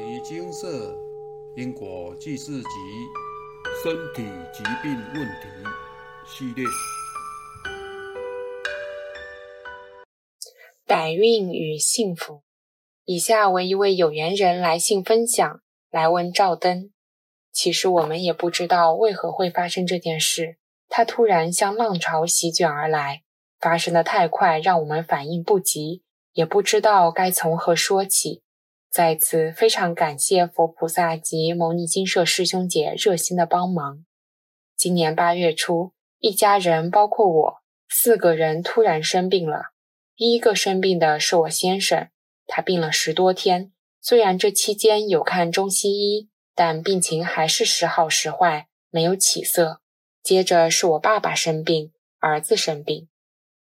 尼精舍因果记事集身体疾病问题系列。改运与幸福。以下为一位有缘人来信分享，来问赵登。其实我们也不知道为何会发生这件事，它突然像浪潮席卷而来，发生的太快，让我们反应不及，也不知道该从何说起。在此非常感谢佛菩萨及牟尼金舍师兄姐热心的帮忙。今年八月初，一家人包括我四个人突然生病了。第一个生病的是我先生，他病了十多天，虽然这期间有看中西医，但病情还是时好时坏，没有起色。接着是我爸爸生病，儿子生病。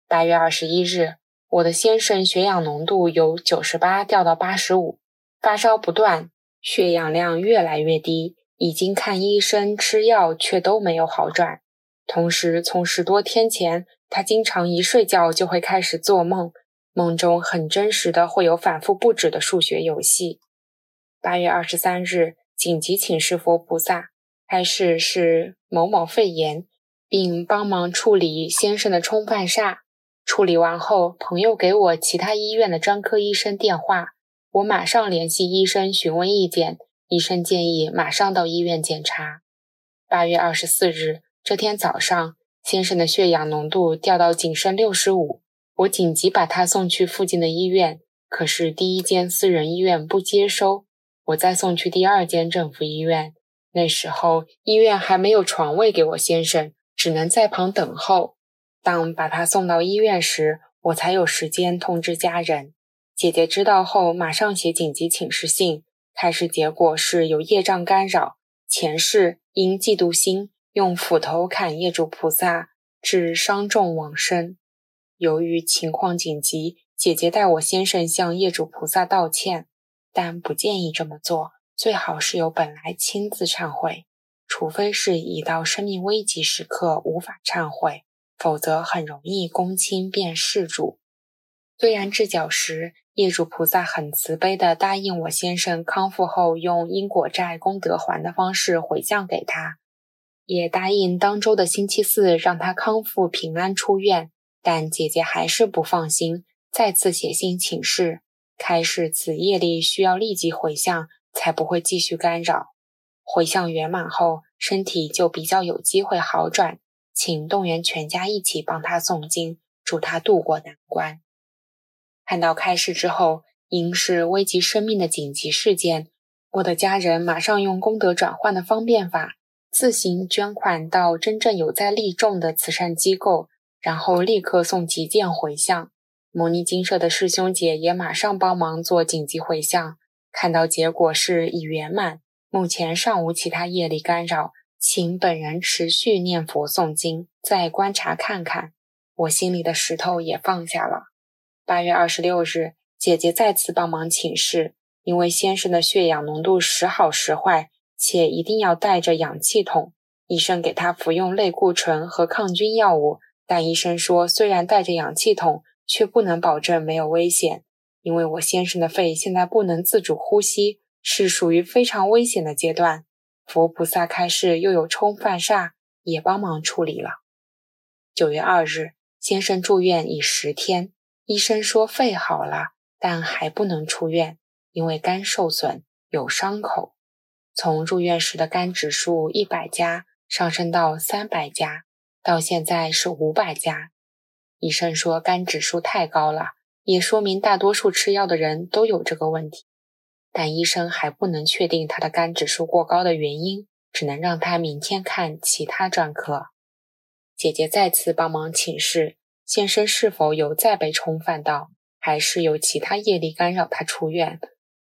八月二十一日，我的先生血氧浓度由九十八掉到八十五。发烧不断，血氧量越来越低，已经看医生吃药，却都没有好转。同时，从十多天前，他经常一睡觉就会开始做梦，梦中很真实的会有反复不止的数学游戏。八月二十三日，紧急请示佛菩萨，开示是某某肺炎，并帮忙处理先生的冲犯煞。处理完后，朋友给我其他医院的专科医生电话。我马上联系医生询问意见，医生建议马上到医院检查。八月二十四日这天早上，先生的血氧浓度掉到仅剩六十五，我紧急把他送去附近的医院，可是第一间私人医院不接收，我再送去第二间政府医院，那时候医院还没有床位给我先生，只能在旁等候。当把他送到医院时，我才有时间通知家人。姐姐知道后，马上写紧急请示信。开始结果是有业障干扰，前世因嫉妒心用斧头砍业主菩萨，致伤重往生。由于情况紧急，姐姐代我先生向业主菩萨道歉，但不建议这么做，最好是由本来亲自忏悔，除非是已到生命危急时刻无法忏悔，否则很容易公亲变事主。虽然治脚时，业主菩萨很慈悲地答应我先生康复后用因果债功德还的方式回向给他，也答应当周的星期四让他康复平安出院。但姐姐还是不放心，再次写信请示，开示此业力需要立即回向，才不会继续干扰。回向圆满后，身体就比较有机会好转，请动员全家一起帮他诵经，助他渡过难关。看到开示之后，因是危及生命的紧急事件，我的家人马上用功德转换的方便法，自行捐款到真正有在利众的慈善机构，然后立刻送急件回向。摩尼金舍的师兄姐也马上帮忙做紧急回向，看到结果是已圆满，目前尚无其他业力干扰，请本人持续念佛诵经，再观察看看。我心里的石头也放下了。八月二十六日，姐姐再次帮忙请示，因为先生的血氧浓度时好时坏，且一定要带着氧气筒。医生给他服用类固醇和抗菌药物，但医生说，虽然带着氧气筒，却不能保证没有危险，因为我先生的肺现在不能自主呼吸，是属于非常危险的阶段。佛菩萨开示，又有冲犯煞，也帮忙处理了。九月二日，先生住院已十天。医生说肺好了，但还不能出院，因为肝受损有伤口。从入院时的肝指数一百加上升到三百加，到现在是五百加。医生说肝指数太高了，也说明大多数吃药的人都有这个问题。但医生还不能确定他的肝指数过高的原因，只能让他明天看其他专科。姐姐再次帮忙请示。先生是否有再被冲犯到，还是有其他业力干扰他出院？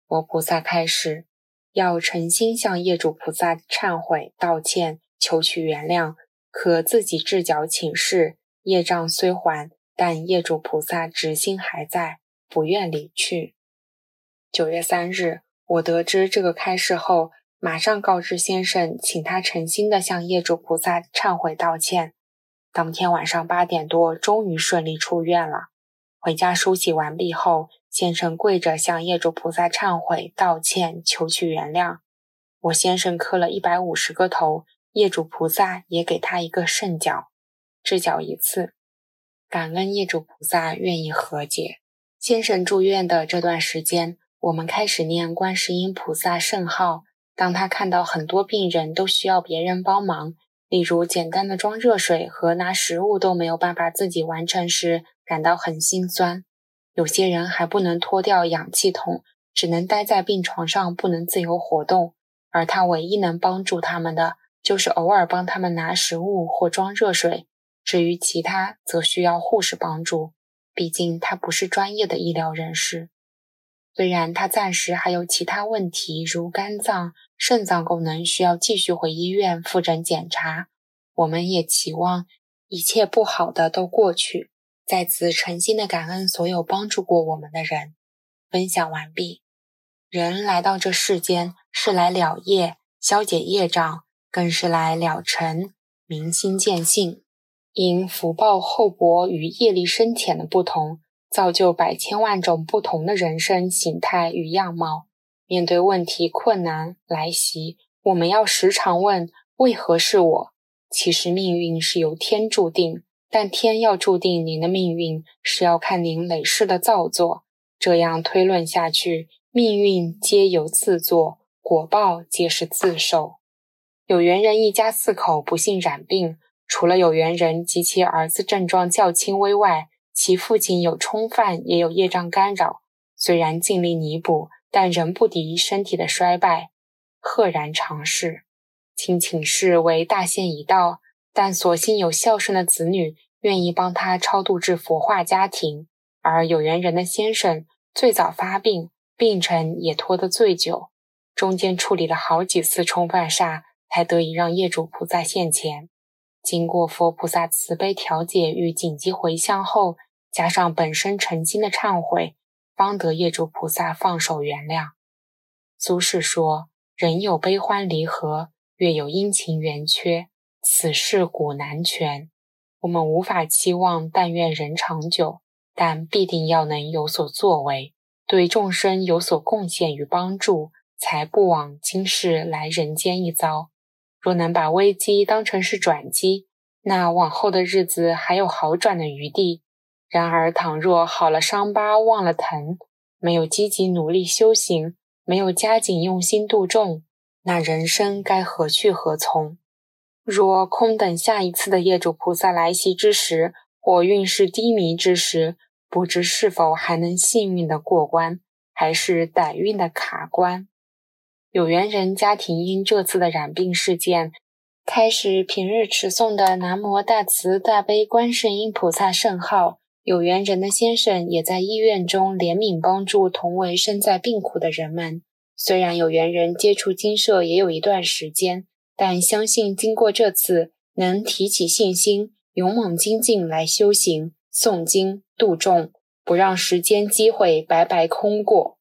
佛菩萨开示，要诚心向业主菩萨忏悔道歉，求取原谅，可自己置脚请示。业障虽还，但业主菩萨执心还在，不愿离去。九月三日，我得知这个开示后，马上告知先生，请他诚心的向业主菩萨忏悔道歉。当天晚上八点多，终于顺利出院了。回家梳洗完毕后，先生跪着向业主菩萨忏悔、道歉、求取原谅。我先生磕了一百五十个头，业主菩萨也给他一个圣脚，置脚一次，感恩业主菩萨愿意和解。先生住院的这段时间，我们开始念观世音菩萨圣号。当他看到很多病人都需要别人帮忙，例如简单的装热水和拿食物都没有办法自己完成时，感到很心酸。有些人还不能脱掉氧气筒，只能待在病床上，不能自由活动。而他唯一能帮助他们的，就是偶尔帮他们拿食物或装热水。至于其他，则需要护士帮助，毕竟他不是专业的医疗人士。虽然他暂时还有其他问题，如肝脏、肾脏功能需要继续回医院复诊检查，我们也期望一切不好的都过去。在此诚心的感恩所有帮助过我们的人。分享完毕。人来到这世间是来了业、消解业障，更是来了尘、明心见性。因福报厚薄与业力深浅的不同，造就百千万种不同的人生形态与样貌。面对问题、困难来袭，我们要时常问：为何是我？其实命运是由天注定。但天要注定您的命运，是要看您累世的造作。这样推论下去，命运皆由自作，果报皆是自受。有缘人一家四口不幸染病，除了有缘人及其儿子症状较轻微外，其父亲有冲犯，也有业障干扰。虽然尽力弥补，但仍不敌身体的衰败，赫然长逝。亲请示为大限已到。但所幸有孝顺的子女愿意帮他超度至佛化家庭，而有缘人的先生最早发病，病程也拖得最久，中间处理了好几次冲犯煞，才得以让业主菩萨现前。经过佛菩萨慈悲调解与紧急回向后，加上本身诚心的忏悔，方得业主菩萨放手原谅。苏轼说：“人有悲欢离合，月有阴晴圆缺。”此事古难全，我们无法期望但愿人长久，但必定要能有所作为，对众生有所贡献与帮助，才不枉今世来人间一遭。若能把危机当成是转机，那往后的日子还有好转的余地。然而，倘若好了伤疤忘了疼，没有积极努力修行，没有加紧用心度众，那人生该何去何从？若空等下一次的业主菩萨来袭之时，或运势低迷之时，不知是否还能幸运的过关，还是歹运的卡关。有缘人家庭因这次的染病事件，开始平日持诵的南无大慈大悲观世音菩萨圣号。有缘人的先生也在医院中怜悯帮助同为身在病苦的人们。虽然有缘人接触金舍也有一段时间。但相信经过这次，能提起信心，勇猛精进来修行、诵经、度众，不让时间机会白白空过。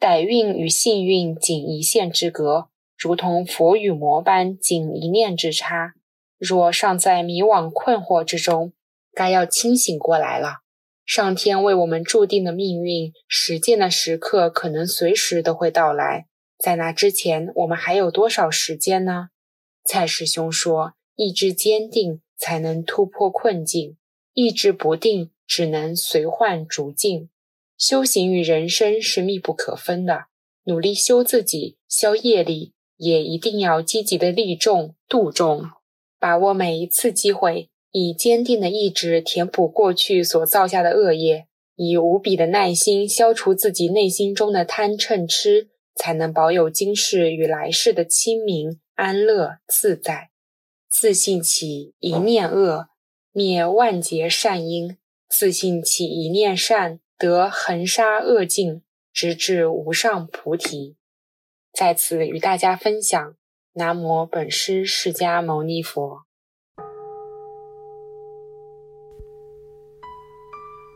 歹运与幸运仅一线之隔，如同佛与魔般仅一念之差。若尚在迷惘困惑之中，该要清醒过来了。上天为我们注定的命运，实践的时刻可能随时都会到来。在那之前，我们还有多少时间呢？蔡师兄说：“意志坚定，才能突破困境；意志不定，只能随患逐境。修行与人生是密不可分的。努力修自己，消业力，也一定要积极的利众度众，把握每一次机会，以坚定的意志填补过去所造下的恶业，以无比的耐心消除自己内心中的贪嗔痴，才能保有今世与来世的清明。”安乐自在，自信起一念恶，灭万劫善因；自信起一念善，得恒沙恶尽，直至无上菩提。在此与大家分享：南无本师释迦牟尼佛。